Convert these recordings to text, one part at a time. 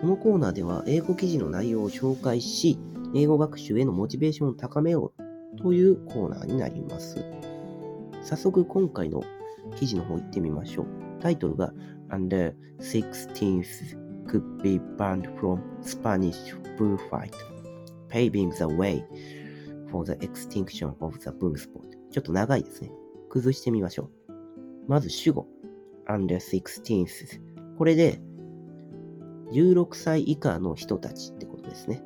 このコーナーでは英語記事の内容を紹介し、英語学習へのモチベーションを高めようというコーナーになります。早速今回の記事の方行ってみましょう。タイトルが Under 16th could be banned from Spanish bullfight, paving the way for the extinction of the bull sport. ちょっと長いですね。崩してみましょう。まず主語 under 16th。これで、16歳以下の人たちってことですね。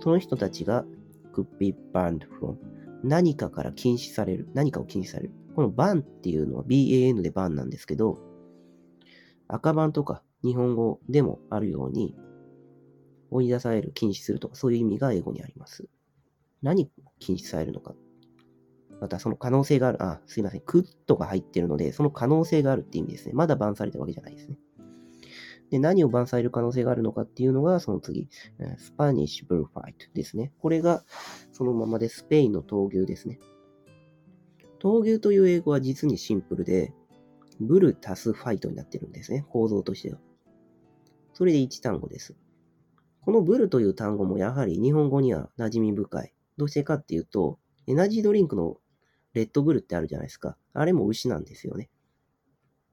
その人たちが could be banned from 何かから禁止される。何かを禁止される。この ban っていうのは ban で ban なんですけど、赤番とか日本語でもあるように、追い出される、禁止するとか、そういう意味が英語にあります。何禁止されるのか。またその可能性がある。あ、すいません。 could が入ってるので、その可能性があるって意味ですね。まだ ban されたわけじゃないですね。で、何を ban される可能性があるのかっていうのが、その次、 Spanish bullfight ですね。これがそのままでスペインの闘牛ですね。闘牛という英語は実にシンプルで、 bull 足すファイトになってるんですね。構造としては。それで1単語です。このブルという単語もやはり日本語には馴染み深い。どうしてかっていうと、エナジードリンクのレッドブルってあるじゃないですか。あれも牛なんですよね。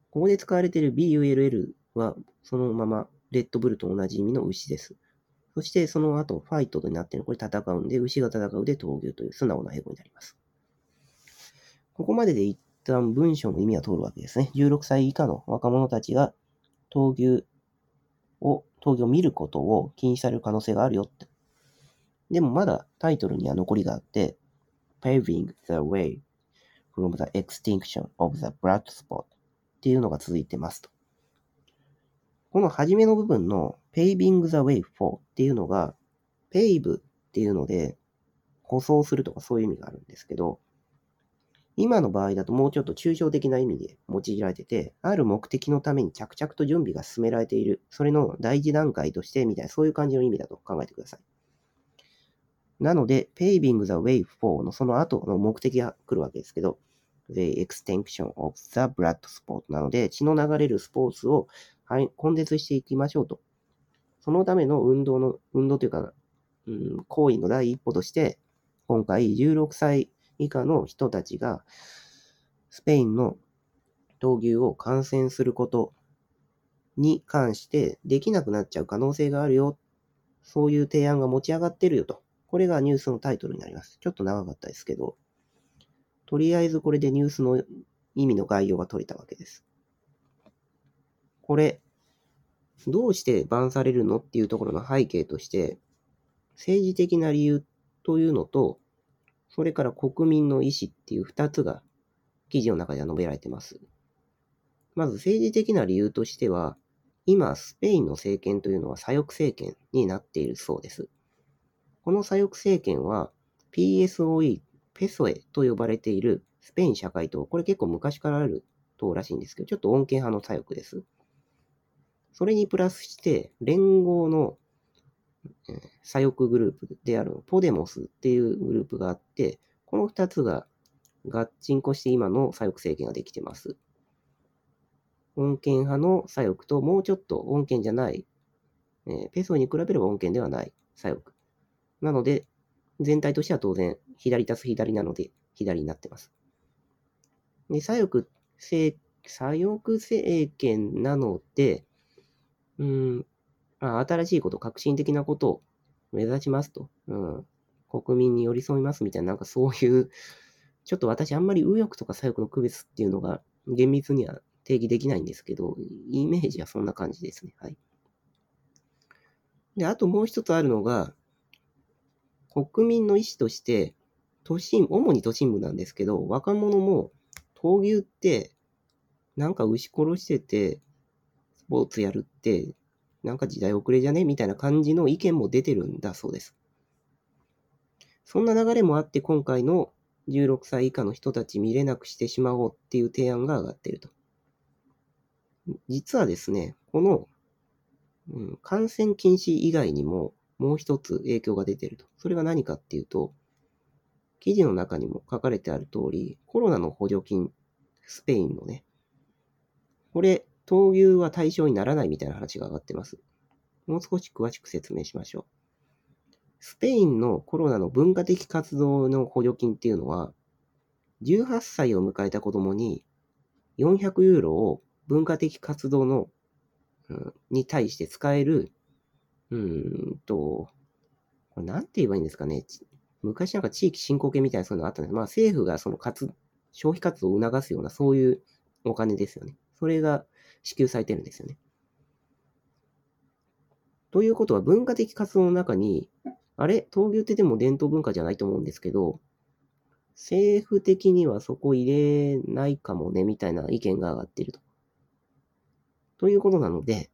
ここで使われている BULL はそのままレッドブルと同じ意味の牛です。そしてその後、ファイトになっているこれ戦うんで、牛が戦うで闘牛という素直な英語になります。ここまでで一旦文章の意味は通るわけですね。16歳以下の若者たちが闘牛を、闘牛を見ることを禁止される可能性があるよって。でもまだタイトルには残りがあって、paving the way from the extinction of the blood spot っていうのが続いてますと。この初めの部分の paving the way for っていうのが pave っていうので舗装するとかそういう意味があるんですけど、今の場合だともうちょっと抽象的な意味で用いられてて、ある目的のために着々と準備が進められている、それの第一段階としてみたいな、そういう感じの意味だと考えてください。なので、paving the way for のその後の目的が来るわけですけど、the extinction of the blood sport なので、血の流れるスポーツを根絶していきましょうと。そのための運動の、運動というか、うん、行為の第一歩として、今回16歳以下の人たちが、スペインの闘牛を観戦することに関してできなくなっちゃう可能性があるよ。そういう提案が持ち上がってるよと。これがニュースのタイトルになります。ちょっと長かったですけど、とりあえずこれでニュースの意味の概要が取れたわけです。これ、どうしてバンされるのっていうところの背景として、政治的な理由というのと、それから国民の意思っていう二つが記事の中では述べられています。まず政治的な理由としては、今、スペインの政権というのは左翼政権になっているそうです。この左翼政権は PSOE、ペソエと呼ばれているスペイン社会党、これ結構昔からある党らしいんですけど、ちょっと穏健派の左翼です。それにプラスして、連合の左翼グループであるポデモスっていうグループがあって、この二つが合鎮こして今の左翼政権ができてます。穏健派の左翼ともうちょっと穏健じゃない、えーペソに比べれば穏健ではない左翼。なので、全体としては当然、左足す左なので、左になってます。で、左翼政、左翼政権なので、うん、まあ、新しいこと、革新的なことを目指しますと。うん。国民に寄り添いますみたいな、なんかそういう、ちょっと私あんまり右翼とか左翼の区別っていうのが厳密には定義できないんですけど、イメージはそんな感じですね。はい。で、あともう一つあるのが、国民の意思として、都心、主に都心部なんですけど、若者も闘牛って、なんか牛殺してて、ポーツやるって、なんか時代遅れじゃね？みたいな感じの意見も出てるんだそうです。そんな流れもあって今回の16歳以下の人たち見れなくしてしまおうっていう提案が上がってると。実はですね、この、うん、感染禁止以外にももう一つ影響が出てると。それが何かっていうと、記事の中にも書かれてある通り、コロナの補助金、スペインのね、これ、闘牛は対象にならないみたいな話が上がってます。もう少し詳しく説明しましょう。スペインのコロナの文化的活動の補助金っていうのは、18歳を迎えた子供に400ユーロを文化的活動の、うん、に対して使える、うーんと、これなんて言えばいいんですかね。昔なんか地域振興券みたいなそういうのあったんです。まあ政府がその活、消費活動を促すようなそういうお金ですよね。それが支給されてるんですよね。ということは文化的活動の中にあれ？闘牛ってでも伝統文化じゃないと思うんですけど、政府的にはそこ入れないかもね、みたいな意見が上がっていると。ということなので、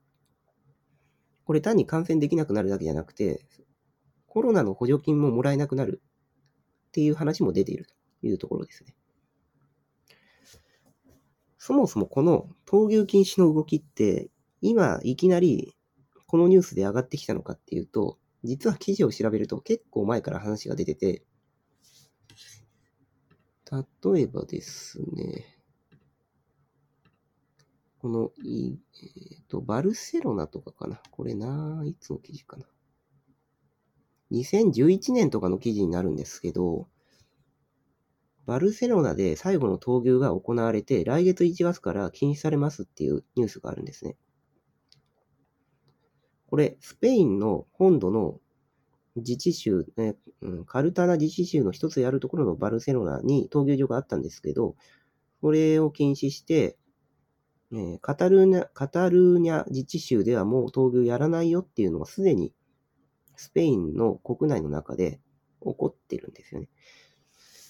これ単に感染できなくなるだけじゃなくて、コロナの補助金ももらえなくなるっていう話も出ているというところですね。そもそもこの闘牛禁止の動きって、今いきなりこのニュースで上がってきたのかっていうと、実は記事を調べると結構前から話が出てて、例えばですね、この、えっ、と、バルセロナとかかな？これな、いつの記事かな？2011年とかの記事になるんですけど、バルセロナで最後の闘牛が行われて、来月1月から禁止されますっていうニュースがあるんですね。これ、スペインの本土の自治州、ねうん、カルタナ自治州の一つやるところのバルセロナに闘牛場があったんですけど、これを禁止して、え、カタルーニャ、カタルーニャ自治州ではもう闘牛やらないよっていうのがすでにスペインの国内の中で起こってるんですよね。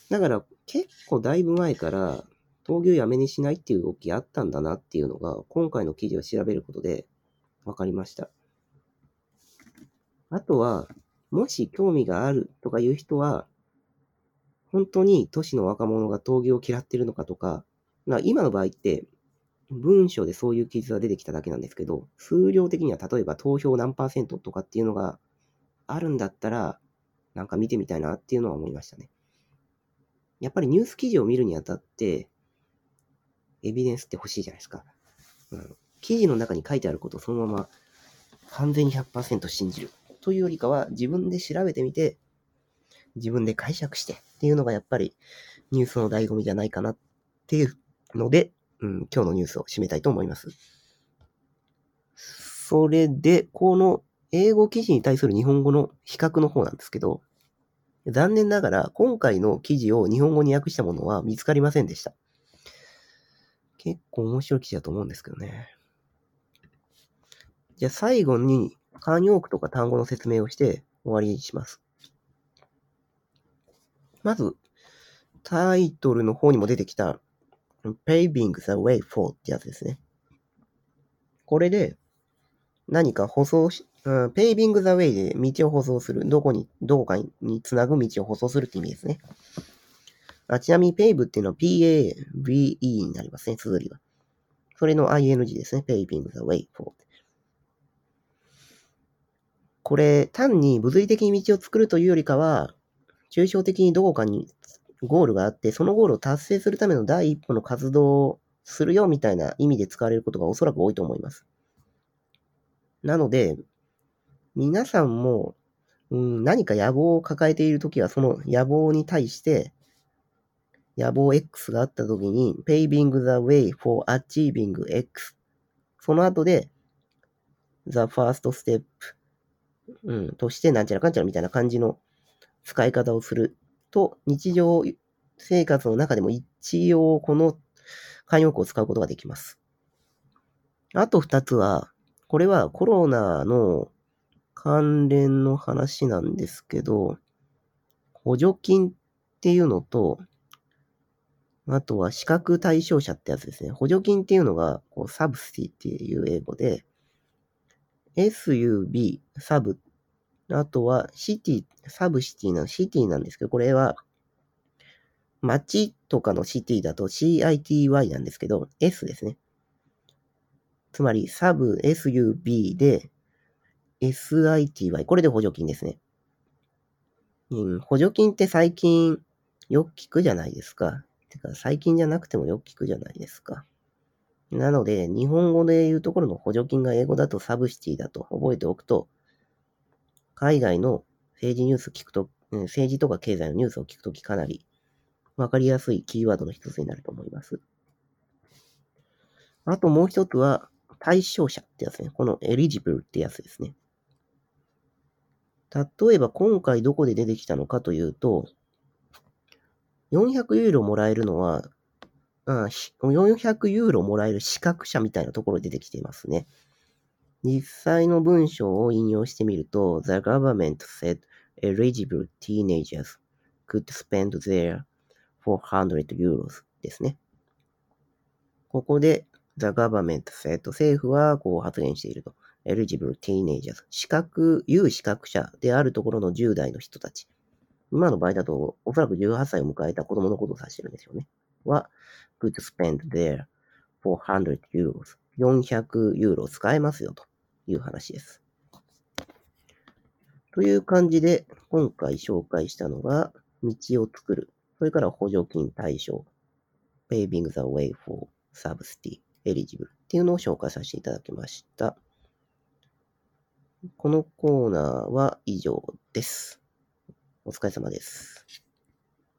だから結構だいぶ前から闘牛やめにしないっていう動きあったんだなっていうのが今回の記事を調べることで分かりました。あとは、もし興味があるとかいう人は、本当に都市の若者が闘技を嫌ってるのかとか、まあ、今の場合って、文章でそういう記述が出てきただけなんですけど、数量的には例えば投票何パーセントとかっていうのがあるんだったら、なんか見てみたいなっていうのは思いましたね。やっぱりニュース記事を見るにあたって、エビデンスって欲しいじゃないですか。うん、記事の中に書いてあることをそのまま完全に100%信じるというよりかは自分で調べてみて、自分で解釈してっていうのがやっぱりニュースの醍醐味じゃないかなっていうので、うん、今日のニュースを締めたいと思います。それで、この英語記事に対する日本語の比較の方なんですけど、残念ながら今回の記事を日本語に訳したものは見つかりませんでした。結構面白い記事だと思うんですけどね。じゃあ最後に慣用句とか単語の説明をして終わりにします。まず、タイトルの方にも出てきた paving the way for ってやつですね。これで何か舗装し、うん、paving the way で道を舗装する。どこに、どこかにつなぐ道を舗装するって意味ですね。あちなみに pave っていうのは p-a-v-e になりますね、綴りは。それの ing ですね。paving the way for。これ、単に物理的に道を作るというよりかは、抽象的にどこかにゴールがあって、そのゴールを達成するための第一歩の活動をするよみたいな意味で使われることがおそらく多いと思います。なので、皆さんも、うん、何か野望を抱えているときは、その野望に対して、野望 X があったときに、paving the way for achieving X。その後で、the first step うん、としてなんちゃらかんちゃらみたいな感じの使い方をすると、日常生活の中でも一応この慣用句を使うことができます。あと二つは、これはコロナの関連の話なんですけど、補助金っていうのと、あとは資格対象者ってやつですね。補助金っていうのが、こうサブスティっていう英語で、SUB、サブ。あとはシティ、サブシティな、シティなんですけど、これは街とかのシティだと CITY なんですけど、S ですね。つまり、サブ SUB で SITY。これで補助金ですね。うん、補助金って最近よく聞くじゃないですか。てか、最近じゃなくてもよく聞くじゃないですか。なので、日本語で言うところの補助金が英語だとサブシティだと覚えておくと、海外の政治ニュース聞くと、政治とか経済のニュースを聞くときかなりわかりやすいキーワードの一つになると思います。あともう一つは、対象者ってやつね。この eligible ってやつですね。例えば今回どこで出てきたのかというと、400ユーロもらえるのは、400ユーロもらえる資格者みたいなところで出てきていますね。実際の文章を引用してみると、The government said eligible teenagers could spend their 400 euros ですね。ここで The government said 政府はこう発言していると。Eligible teenagers 資格、有資格者であるところの10代の人たち。今の場合だと、おそらく18歳を迎えた子供のことを指してるんですよね。は、could spend their 400 euros。400ユーロ使えますよという話です。という感じで、今回紹介したのが、道を作るそれから補助金対象、paving the way for subsidy eligible っていうのを紹介させていただきました。このコーナーは以上です。お疲れ様です。